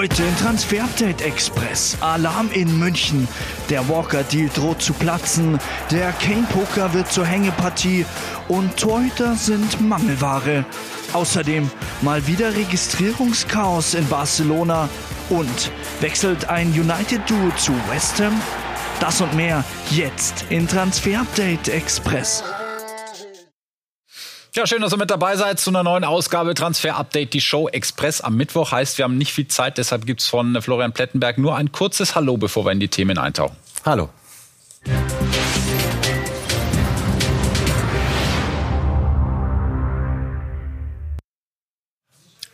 Heute in Transfer Update Express. Alarm in München. Der Walker-Deal droht zu platzen. Der Kane-Poker wird zur Hängepartie. Und Torhüter sind Mangelware. Außerdem mal wieder Registrierungschaos in Barcelona. Und wechselt ein United-Duo zu West Ham? Das und mehr jetzt in Transfer Update Express. Ja, schön, dass ihr mit dabei seid zu einer neuen Ausgabe Transfer Update, die Show Express am Mittwoch. Heißt, wir haben nicht viel Zeit, deshalb gibt's von Florian Plettenberg nur ein kurzes Hallo, bevor wir in die Themen eintauchen. Hallo.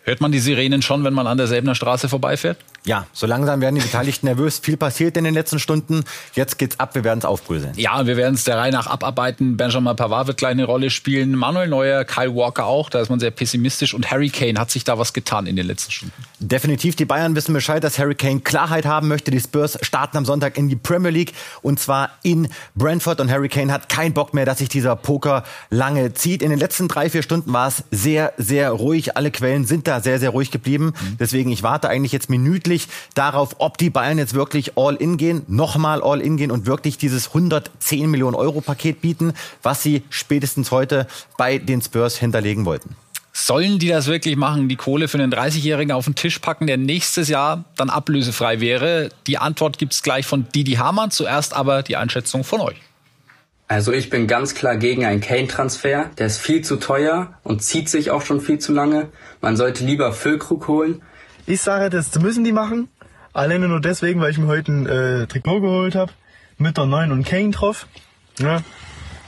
Hört man die Sirenen schon, wenn man an der Selbener Straße vorbeifährt? Ja, so langsam werden die Beteiligten nervös. Viel passiert in den letzten Stunden. Jetzt geht's ab, wir werden es aufbröseln. Ja, wir werden es der Reihe nach abarbeiten. Benjamin Pavard wird gleich eine Rolle spielen. Manuel Neuer, Kyle Walker auch. Da ist man sehr pessimistisch. Und Harry Kane hat sich da was getan in den letzten Stunden. Definitiv. Die Bayern wissen Bescheid, dass Harry Kane Klarheit haben möchte. Die Spurs starten am Sonntag in die Premier League. Und zwar in Brentford. Und Harry Kane hat keinen Bock mehr, dass sich dieser Poker lange zieht. In den letzten drei, vier Stunden war es sehr, sehr ruhig. Alle Quellen sind da sehr, sehr ruhig geblieben. Mhm. Deswegen, ich warte eigentlich jetzt minütlich darauf, ob die Bayern jetzt wirklich all in gehen, nochmal all in gehen und wirklich dieses 110 Millionen Euro Paket bieten, was sie spätestens heute bei den Spurs hinterlegen wollten. Sollen die das wirklich machen, die Kohle für einen 30-Jährigen auf den Tisch packen, der nächstes Jahr dann ablösefrei wäre? Die Antwort gibt's gleich von Didi Hamann, zuerst aber die Einschätzung von euch. Also ich bin ganz klar gegen einen Kane-Transfer. Der ist viel zu teuer und zieht sich auch schon viel zu lange. Man sollte lieber Füllkrug holen. Ich sage, das müssen die machen. Alleine nur deswegen, weil ich mir heute ein äh, Trikot geholt habe. Mit der 9 und Kane drauf. Ja.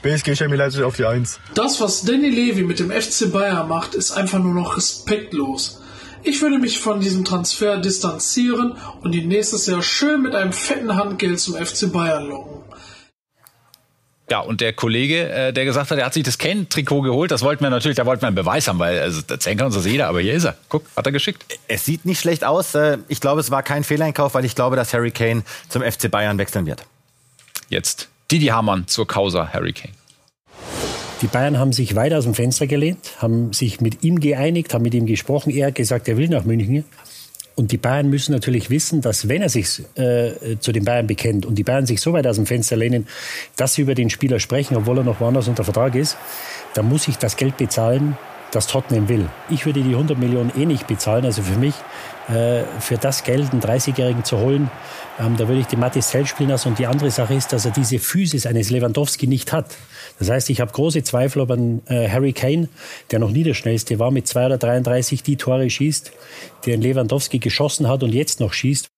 BSG Chemie Leipzig auf die 1. Das, was Danny Levy mit dem FC Bayern macht, ist einfach nur noch respektlos. Ich würde mich von diesem Transfer distanzieren und ihn nächstes Jahr schön mit einem fetten Handgeld zum FC Bayern locken. Ja, und der Kollege, äh, der gesagt hat, er hat sich das Kane-Trikot geholt, das wollten wir natürlich, da wollten wir einen Beweis haben, weil also, erzählen kann uns das jeder, aber hier ist er. Guck, hat er geschickt. Es sieht nicht schlecht aus. Äh, ich glaube, es war kein Fehleinkauf, weil ich glaube, dass Harry Kane zum FC Bayern wechseln wird. Jetzt Didi Hamann zur Causa Harry Kane. Die Bayern haben sich weit aus dem Fenster gelehnt, haben sich mit ihm geeinigt, haben mit ihm gesprochen. Er hat gesagt, er will nach München. Und die Bayern müssen natürlich wissen, dass wenn er sich äh, zu den Bayern bekennt und die Bayern sich so weit aus dem Fenster lehnen, dass sie über den Spieler sprechen, obwohl er noch woanders unter Vertrag ist, dann muss ich das Geld bezahlen, das Tottenham will. Ich würde die 100 Millionen eh nicht bezahlen. Also für mich, äh, für das Geld einen 30-Jährigen zu holen, ähm, da würde ich den Matis Zell spielen lassen. Und die andere Sache ist, dass er diese Physis eines Lewandowski nicht hat. Das heißt, ich habe große Zweifel, ob ein äh, Harry Kane, der noch nie der schnellste war, mit 2 oder 33 die Tore schießt, die ein Lewandowski geschossen hat und jetzt noch schießt.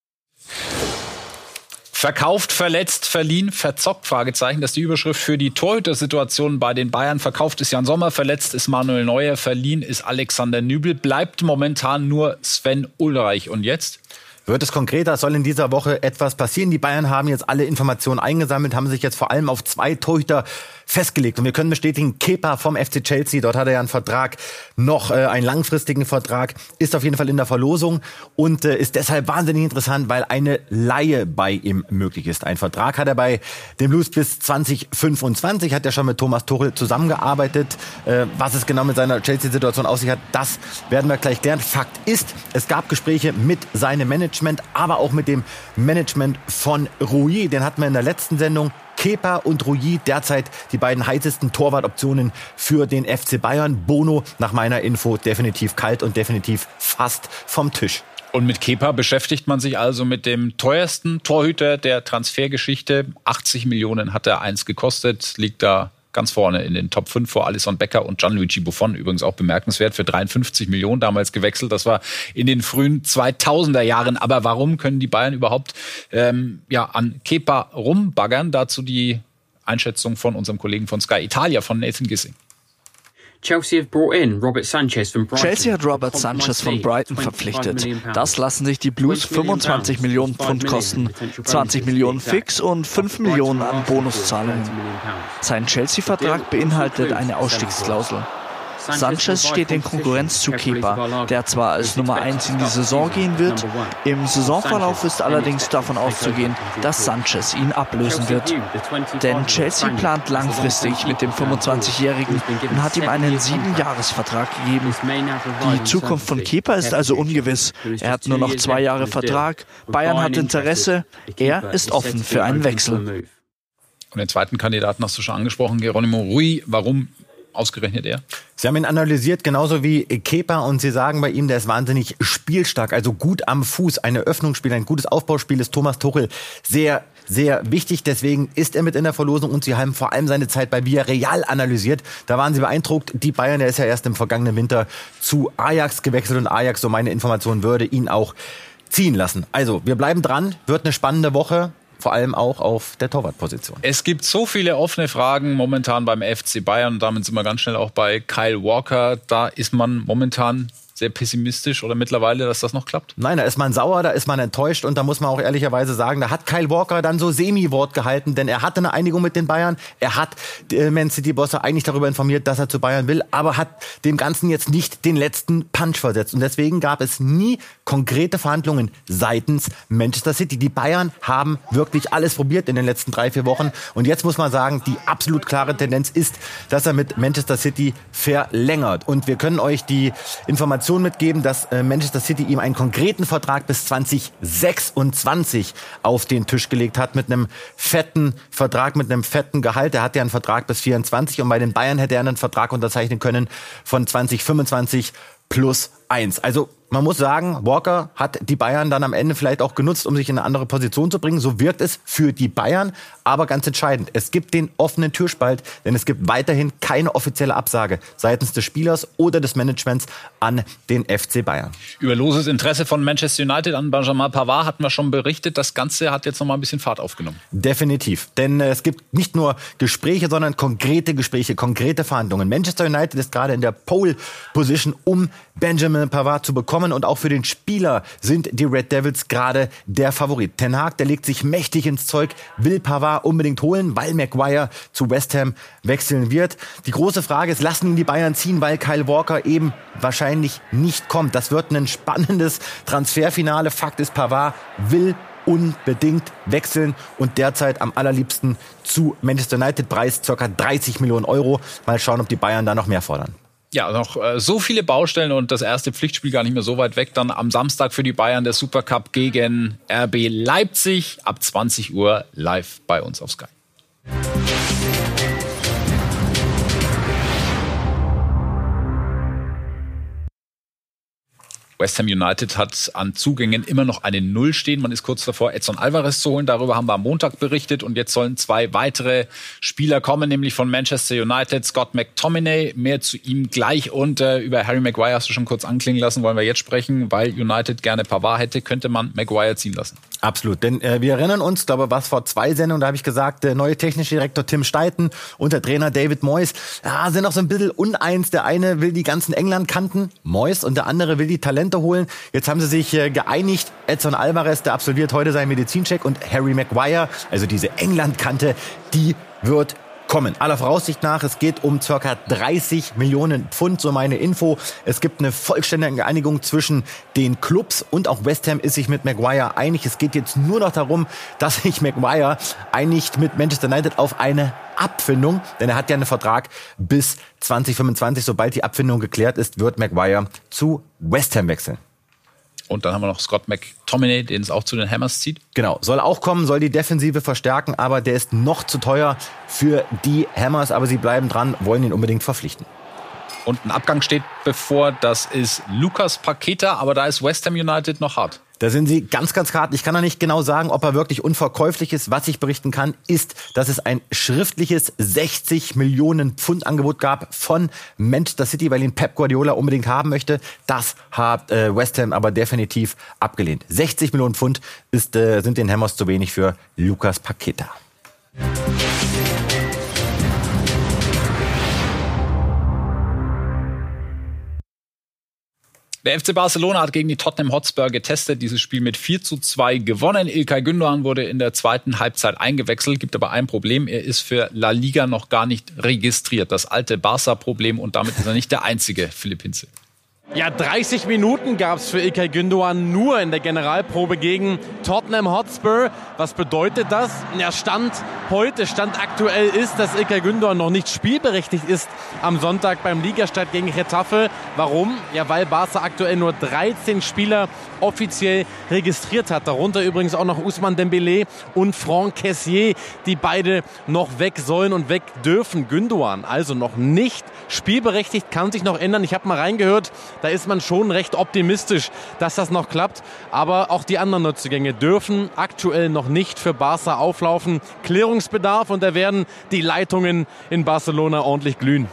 Verkauft, verletzt, verliehen, verzockt, Fragezeichen. Das ist die Überschrift für die Torhüter-Situation bei den Bayern. Verkauft ist Jan Sommer, verletzt ist Manuel Neuer, verliehen ist Alexander Nübel. Bleibt momentan nur Sven Ulreich. Und jetzt? Wird es konkreter, soll in dieser Woche etwas passieren? Die Bayern haben jetzt alle Informationen eingesammelt, haben sich jetzt vor allem auf zwei Torhüter festgelegt. Und wir können bestätigen, Kepa vom FC Chelsea, dort hat er ja einen Vertrag, noch äh, einen langfristigen Vertrag, ist auf jeden Fall in der Verlosung und äh, ist deshalb wahnsinnig interessant, weil eine Laie bei ihm möglich ist. Ein Vertrag hat er bei den Blues bis 2025, hat er schon mit Thomas Tuchel zusammengearbeitet. Äh, was es genau mit seiner Chelsea-Situation auf sich hat, das werden wir gleich klären. Fakt ist, es gab Gespräche mit seinem Management, aber auch mit dem Management von Rui. Den hatten wir in der letzten Sendung Kepa und Rui derzeit die beiden heißesten Torwartoptionen für den FC Bayern. Bono nach meiner Info definitiv kalt und definitiv fast vom Tisch. Und mit Kepa beschäftigt man sich also mit dem teuersten Torhüter der Transfergeschichte. 80 Millionen hat er eins gekostet, liegt da ganz vorne in den Top 5 vor Alisson Becker und Gianluigi Buffon. Übrigens auch bemerkenswert für 53 Millionen damals gewechselt. Das war in den frühen 2000er Jahren. Aber warum können die Bayern überhaupt ähm, ja, an Kepa rumbaggern? Dazu die Einschätzung von unserem Kollegen von Sky Italia, von Nathan Gissing. Chelsea hat Robert Sanchez von Brighton verpflichtet. Das lassen sich die Blues 25 Millionen Pfund kosten, 20 Millionen fix und 5 Millionen an Bonuszahlungen. Sein Chelsea-Vertrag beinhaltet eine Ausstiegsklausel. Sanchez steht in Konkurrenz zu Kepa, der zwar als Nummer 1 in die Saison gehen wird, im Saisonverlauf ist allerdings davon auszugehen, dass Sanchez ihn ablösen wird. Denn Chelsea plant langfristig mit dem 25-Jährigen und hat ihm einen Siebenjahresvertrag gegeben. Die Zukunft von Kepa ist also ungewiss. Er hat nur noch zwei Jahre Vertrag. Bayern hat Interesse. Er ist offen für einen Wechsel. Und den zweiten Kandidaten hast du schon angesprochen, Geronimo Rui. Warum ausgerechnet er? Sie haben ihn analysiert, genauso wie Kepa, und Sie sagen bei ihm, der ist wahnsinnig spielstark, also gut am Fuß. Eine Öffnungsspiel, ein gutes Aufbauspiel ist Thomas Tuchel sehr sehr wichtig. Deswegen ist er mit in der Verlosung und sie haben vor allem seine Zeit bei Villarreal analysiert. Da waren sie beeindruckt. Die Bayern, der ist ja erst im vergangenen Winter zu Ajax gewechselt und Ajax, so meine Information, würde ihn auch ziehen lassen. Also, wir bleiben dran. Wird eine spannende Woche vor allem auch auf der Torwartposition. Es gibt so viele offene Fragen momentan beim FC Bayern und damit sind wir ganz schnell auch bei Kyle Walker. Da ist man momentan sehr pessimistisch oder mittlerweile, dass das noch klappt? Nein, da ist man sauer, da ist man enttäuscht und da muss man auch ehrlicherweise sagen, da hat Kyle Walker dann so Semi-Wort gehalten, denn er hatte eine Einigung mit den Bayern. Er hat äh, Man City-Bosse eigentlich darüber informiert, dass er zu Bayern will, aber hat dem Ganzen jetzt nicht den letzten Punch versetzt. Und deswegen gab es nie konkrete Verhandlungen seitens Manchester City. Die Bayern haben wirklich alles probiert in den letzten drei, vier Wochen. Und jetzt muss man sagen, die absolut klare Tendenz ist, dass er mit Manchester City verlängert. Und wir können euch die Informationen Information mitgeben, dass äh, Manchester City ihm einen konkreten Vertrag bis 2026 auf den Tisch gelegt hat mit einem fetten Vertrag, mit einem fetten Gehalt. Er hat ja einen Vertrag bis 24 und bei den Bayern hätte er einen Vertrag unterzeichnen können von 2025 plus eins. Also man muss sagen, Walker hat die Bayern dann am Ende vielleicht auch genutzt, um sich in eine andere Position zu bringen. So wirkt es für die Bayern. Aber ganz entscheidend, es gibt den offenen Türspalt, denn es gibt weiterhin keine offizielle Absage seitens des Spielers oder des Managements an den FC Bayern. Über loses Interesse von Manchester United an Benjamin Pavard hatten wir schon berichtet. Das Ganze hat jetzt noch mal ein bisschen Fahrt aufgenommen. Definitiv. Denn äh, es gibt nicht nur Gespräche, sondern konkrete Gespräche, konkrete Verhandlungen. Manchester United ist gerade in der Pole Position, um Benjamin Pavard zu bekommen und auch für den Spieler sind die Red Devils gerade der Favorit. Ten Hag, der legt sich mächtig ins Zeug, will Pavard unbedingt holen, weil Maguire zu West Ham wechseln wird. Die große Frage ist, lassen ihn die Bayern ziehen, weil Kyle Walker eben wahrscheinlich nicht kommt. Das wird ein spannendes Transferfinale. Fakt ist, Pavard will unbedingt wechseln und derzeit am allerliebsten zu Manchester United Preis ca. 30 Millionen Euro. Mal schauen, ob die Bayern da noch mehr fordern. Ja, noch äh, so viele Baustellen und das erste Pflichtspiel gar nicht mehr so weit weg. Dann am Samstag für die Bayern der Supercup gegen RB Leipzig ab 20 Uhr live bei uns auf Sky. West Ham United hat an Zugängen immer noch eine Null stehen. Man ist kurz davor, Edson Alvarez zu holen. Darüber haben wir am Montag berichtet. Und jetzt sollen zwei weitere Spieler kommen, nämlich von Manchester United, Scott McTominay. Mehr zu ihm gleich. Und äh, über Harry Maguire hast du schon kurz anklingen lassen, wollen wir jetzt sprechen. Weil United gerne Pavard hätte, könnte man Maguire ziehen lassen. Absolut, denn äh, wir erinnern uns, glaube was vor zwei Sendungen, da habe ich gesagt, der neue technische Direktor Tim Steiten und der Trainer David Moyes ja, sind noch so ein bisschen uneins. Der eine will die ganzen England-Kanten, Moyes, und der andere will die Talente holen. Jetzt haben sie sich äh, geeinigt. Edson Alvarez, der absolviert heute seinen Medizincheck und Harry Maguire, also diese England-Kante, die wird kommen. Aller Voraussicht nach, es geht um circa 30 Millionen Pfund, so meine Info. Es gibt eine vollständige Einigung zwischen den Clubs und auch West Ham ist sich mit Maguire einig. Es geht jetzt nur noch darum, dass sich Maguire einigt mit Manchester United auf eine Abfindung, denn er hat ja einen Vertrag bis 2025. Sobald die Abfindung geklärt ist, wird Maguire zu West Ham wechseln. Und dann haben wir noch Scott McTominay, den es auch zu den Hammers zieht. Genau, soll auch kommen, soll die Defensive verstärken, aber der ist noch zu teuer für die Hammers, aber sie bleiben dran, wollen ihn unbedingt verpflichten. Und ein Abgang steht bevor, das ist Lukas Paketa, aber da ist West Ham United noch hart. Da sind sie ganz, ganz hart. Ich kann noch nicht genau sagen, ob er wirklich unverkäuflich ist. Was ich berichten kann, ist, dass es ein schriftliches 60 Millionen Pfund Angebot gab von Manchester City, weil ihn Pep Guardiola unbedingt haben möchte. Das hat äh, West Ham aber definitiv abgelehnt. 60 Millionen Pfund ist, äh, sind den Hammers zu wenig für Lukas Paqueta. Der FC Barcelona hat gegen die Tottenham Hotspur getestet, dieses Spiel mit 4 zu 2 gewonnen. Ilkay Gündoğan wurde in der zweiten Halbzeit eingewechselt, gibt aber ein Problem, er ist für La Liga noch gar nicht registriert. Das alte Barca-Problem und damit ist er nicht der einzige, Philipp Hinze. Ja, 30 Minuten gab es für Ilkay Gündoğan nur in der Generalprobe gegen Tottenham Hotspur. Was bedeutet das? Ja, Stand heute, Stand aktuell ist, dass Ilkay Gündoğan noch nicht spielberechtigt ist am Sonntag beim Ligastart gegen Retafe. Warum? Ja, weil Barca aktuell nur 13 Spieler offiziell registriert hat. Darunter übrigens auch noch Usman Dembele und Franck Kessier, die beide noch weg sollen und weg dürfen. Gündoğan also noch nicht spielberechtigt, kann sich noch ändern. Ich habe mal reingehört, da ist man schon recht optimistisch, dass das noch klappt. Aber auch die anderen Neuzugänge dürfen aktuell noch nicht für Barca auflaufen. Klärungsbedarf und da werden die Leitungen in Barcelona ordentlich glühen.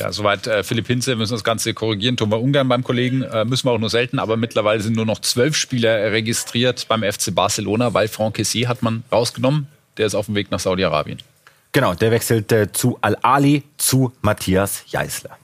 Ja, soweit äh, Philipp Hinze, müssen das Ganze korrigieren. Tun wir ungern beim Kollegen, äh, müssen wir auch nur selten, aber mittlerweile sind nur noch zwölf Spieler registriert beim FC Barcelona, weil Franck Kessier hat man rausgenommen. Der ist auf dem Weg nach Saudi-Arabien. Genau, der wechselt äh, zu Al-Ali zu Matthias Jeißler.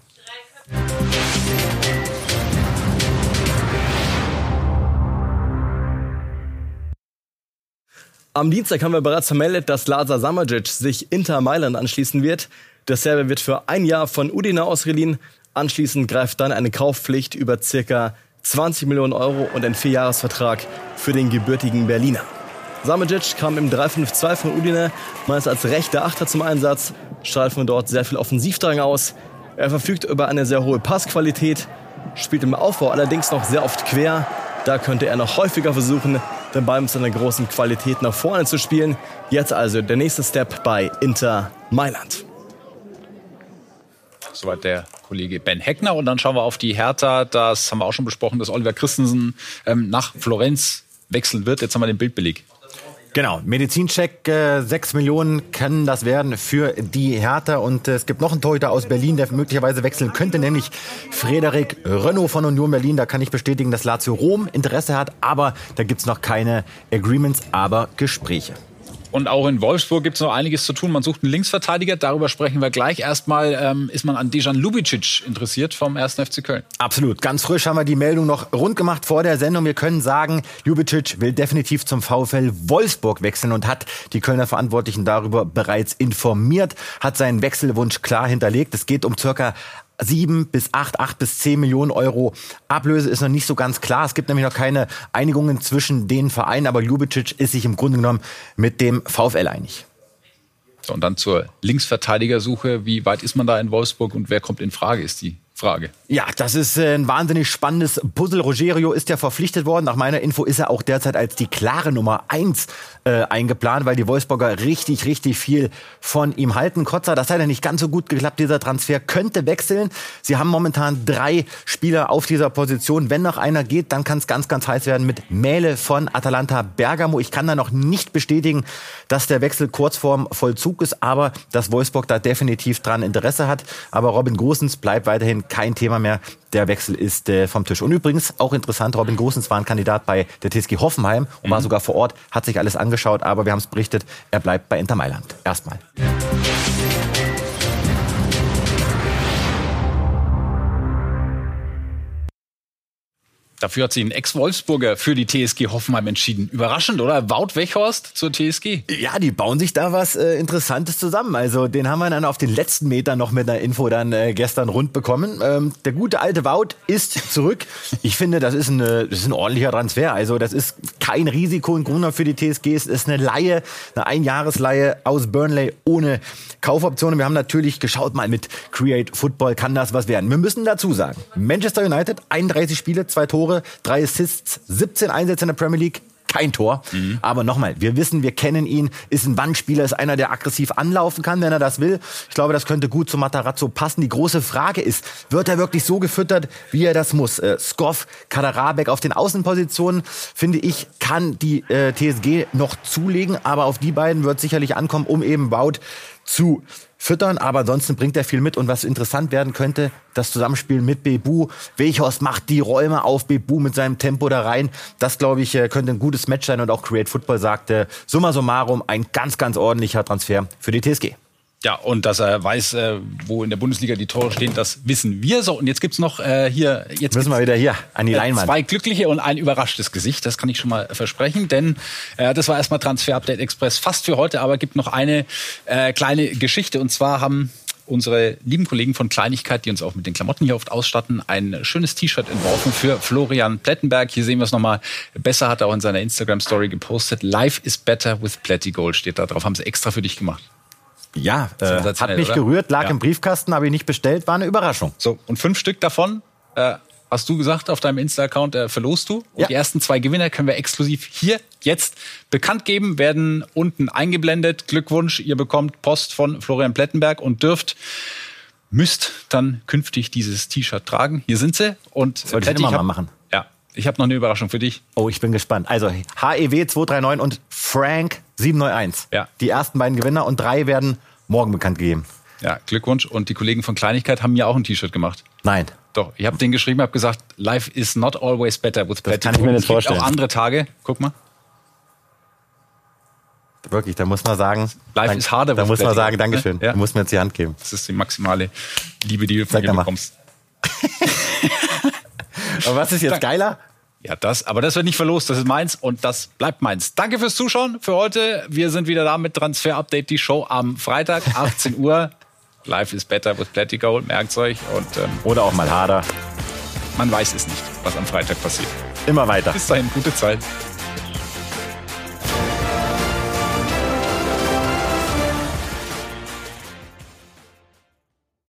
Am Dienstag haben wir bereits vermeldet, dass Lazar Samajic sich Inter Mailand anschließen wird. Der Serbe wird für ein Jahr von Udine ausgeliehen. Anschließend greift dann eine Kaufpflicht über circa 20 Millionen Euro und ein Vierjahresvertrag für den gebürtigen Berliner. Samajic kam im 3-5-2 von Udine meist als rechter Achter zum Einsatz, strahlt von dort sehr viel Offensivdrang aus. Er verfügt über eine sehr hohe Passqualität, spielt im Aufbau allerdings noch sehr oft quer. Da könnte er noch häufiger versuchen, den Ball mit seiner großen Qualität nach vorne zu spielen. Jetzt also der nächste Step bei Inter Mailand. Soweit der Kollege Ben Heckner. Und dann schauen wir auf die Hertha. Das haben wir auch schon besprochen, dass Oliver Christensen ähm, nach Florenz wechseln wird. Jetzt haben wir den Bildbeleg. Genau, Medizincheck, äh, 6 Millionen können das werden für die Hertha. Und äh, es gibt noch einen Torhüter aus Berlin, der möglicherweise wechseln könnte, nämlich Frederik Renault von Union Berlin. Da kann ich bestätigen, dass Lazio Rom Interesse hat, aber da gibt's noch keine Agreements, aber Gespräche. Und auch in Wolfsburg gibt es noch einiges zu tun. Man sucht einen Linksverteidiger, darüber sprechen wir gleich. Erstmal ähm, ist man an Dejan Lubicic interessiert vom 1. FC Köln. Absolut. Ganz frisch haben wir die Meldung noch rund gemacht vor der Sendung. Wir können sagen, Lubicic will definitiv zum VfL Wolfsburg wechseln und hat die Kölner Verantwortlichen darüber bereits informiert, hat seinen Wechselwunsch klar hinterlegt. Es geht um circa sieben bis acht, acht bis zehn Millionen Euro Ablöse ist noch nicht so ganz klar. Es gibt nämlich noch keine Einigungen zwischen den Vereinen, aber Ljubicic ist sich im Grunde genommen mit dem VfL einig. So, und dann zur Linksverteidigersuche. Wie weit ist man da in Wolfsburg und wer kommt in Frage, ist die Frage. Ja, das ist äh, ein wahnsinnig spannendes Puzzle. Rogerio ist ja verpflichtet worden. Nach meiner Info ist er auch derzeit als die klare Nummer eins äh, eingeplant, weil die Wolfsburger richtig, richtig viel von ihm halten. Kotzer, das hat ja nicht ganz so gut geklappt. Dieser Transfer könnte wechseln. Sie haben momentan drei Spieler auf dieser Position. Wenn noch einer geht, dann kann es ganz, ganz heiß werden mit Mähle von Atalanta Bergamo. Ich kann da noch nicht bestätigen, dass der Wechsel kurz vorm Vollzug ist, aber dass Wolfsburg da definitiv dran Interesse hat. Aber Robin Gosens bleibt weiterhin kein Thema mehr. Der Wechsel ist äh, vom Tisch. Und übrigens auch interessant, Robin Gosens war ein Kandidat bei der TSG Hoffenheim und mhm. war sogar vor Ort, hat sich alles angeschaut, aber wir haben es berichtet, er bleibt bei Inter Mailand. Erstmal. Dafür hat sich ein Ex-Wolfsburger für die TSG Hoffenheim entschieden. Überraschend, oder? Wout Wechhorst zur TSG. Ja, die bauen sich da was äh, Interessantes zusammen. Also den haben wir dann auf den letzten Metern noch mit einer Info dann äh, gestern rund bekommen. Ähm, der gute alte Wout ist zurück. Ich finde, das ist, eine, das ist ein ordentlicher Transfer. Also das ist kein Risiko in Grunde für die TSG. Es ist eine Laie, eine Einjahresleihe aus Burnley ohne Kaufoptionen. Wir haben natürlich geschaut mal mit Create Football, kann das was werden. Wir müssen dazu sagen, Manchester United, 31 Spiele, zwei Tore, Tore, drei Assists, 17 Einsätze in der Premier League kein Tor. Mhm. Aber nochmal, wir wissen, wir kennen ihn, ist ein Wandspieler, ist einer, der aggressiv anlaufen kann, wenn er das will. Ich glaube, das könnte gut zu Matarazzo passen. Die große Frage ist, wird er wirklich so gefüttert, wie er das muss? Äh, Skoff, Kaderabek auf den Außenpositionen, finde ich, kann die äh, TSG noch zulegen. Aber auf die beiden wird sicherlich ankommen, um eben Baut zu füttern, aber ansonsten bringt er viel mit. Und was interessant werden könnte, das Zusammenspiel mit Bebu. Weghorst macht die Räume auf Bebu mit seinem Tempo da rein. Das, glaube ich, äh, könnte ein gutes Match sein. Und auch Create Football sagte, summa summarum, ein ganz, ganz ordentlicher Transfer für die TSG. Ja, und dass er weiß, äh, wo in der Bundesliga die Tore stehen, das wissen wir so. Und jetzt gibt's noch äh, hier. Jetzt müssen wir wieder hier an die äh, Leinwand. Zwei glückliche und ein überraschtes Gesicht, das kann ich schon mal versprechen. Denn äh, das war erstmal Transfer Update Express fast für heute, aber gibt noch eine äh, kleine Geschichte. Und zwar haben unsere lieben Kollegen von Kleinigkeit, die uns auch mit den Klamotten hier oft ausstatten, ein schönes T-Shirt entworfen für Florian Plettenberg. Hier sehen wir es nochmal besser, hat er auch in seiner Instagram-Story gepostet. Life is better with Pletty Gold steht da drauf. Haben sie extra für dich gemacht. Ja, äh, hat mich oder? gerührt, lag ja. im Briefkasten, habe ich nicht bestellt, war eine Überraschung. So, und fünf Stück davon äh, hast du gesagt auf deinem Insta-Account, äh, verlost du. Und ja. die ersten zwei Gewinner können wir exklusiv hier jetzt bekannt geben, werden unten eingeblendet. Glückwunsch, ihr bekommt Post von Florian Plettenberg und dürft müsst dann künftig dieses T-Shirt tragen. Hier sind sie. Und Sollte ich immer mal machen. Ich habe noch eine Überraschung für dich. Oh, ich bin gespannt. Also HEW 239 und Frank 791. Ja. Die ersten beiden Gewinner und drei werden morgen bekannt gegeben. Ja, Glückwunsch. Und die Kollegen von Kleinigkeit haben mir auch ein T-Shirt gemacht. Nein. Doch, ich habe den geschrieben, habe gesagt, life is not always better with Das kann ich mir nicht vorstellen. auch andere Tage. Guck mal. Wirklich, da muss man sagen, life is harder. Da muss man sagen, Dankeschön. Ja. Du musst mir jetzt die Hand geben. Das ist die maximale Liebe, die du von Sag mir bekommst. Aber was ist jetzt geiler? Ja, das, aber das wird nicht verlost, das ist meins und das bleibt meins. Danke fürs Zuschauen für heute. Wir sind wieder da mit Transfer Update, die Show am Freitag, 18 Uhr. Life is better with Plenty Gold, merkt's euch. Und, ähm, Oder auch mal harder. Man weiß es nicht, was am Freitag passiert. Immer weiter. Bis dahin, gute Zeit.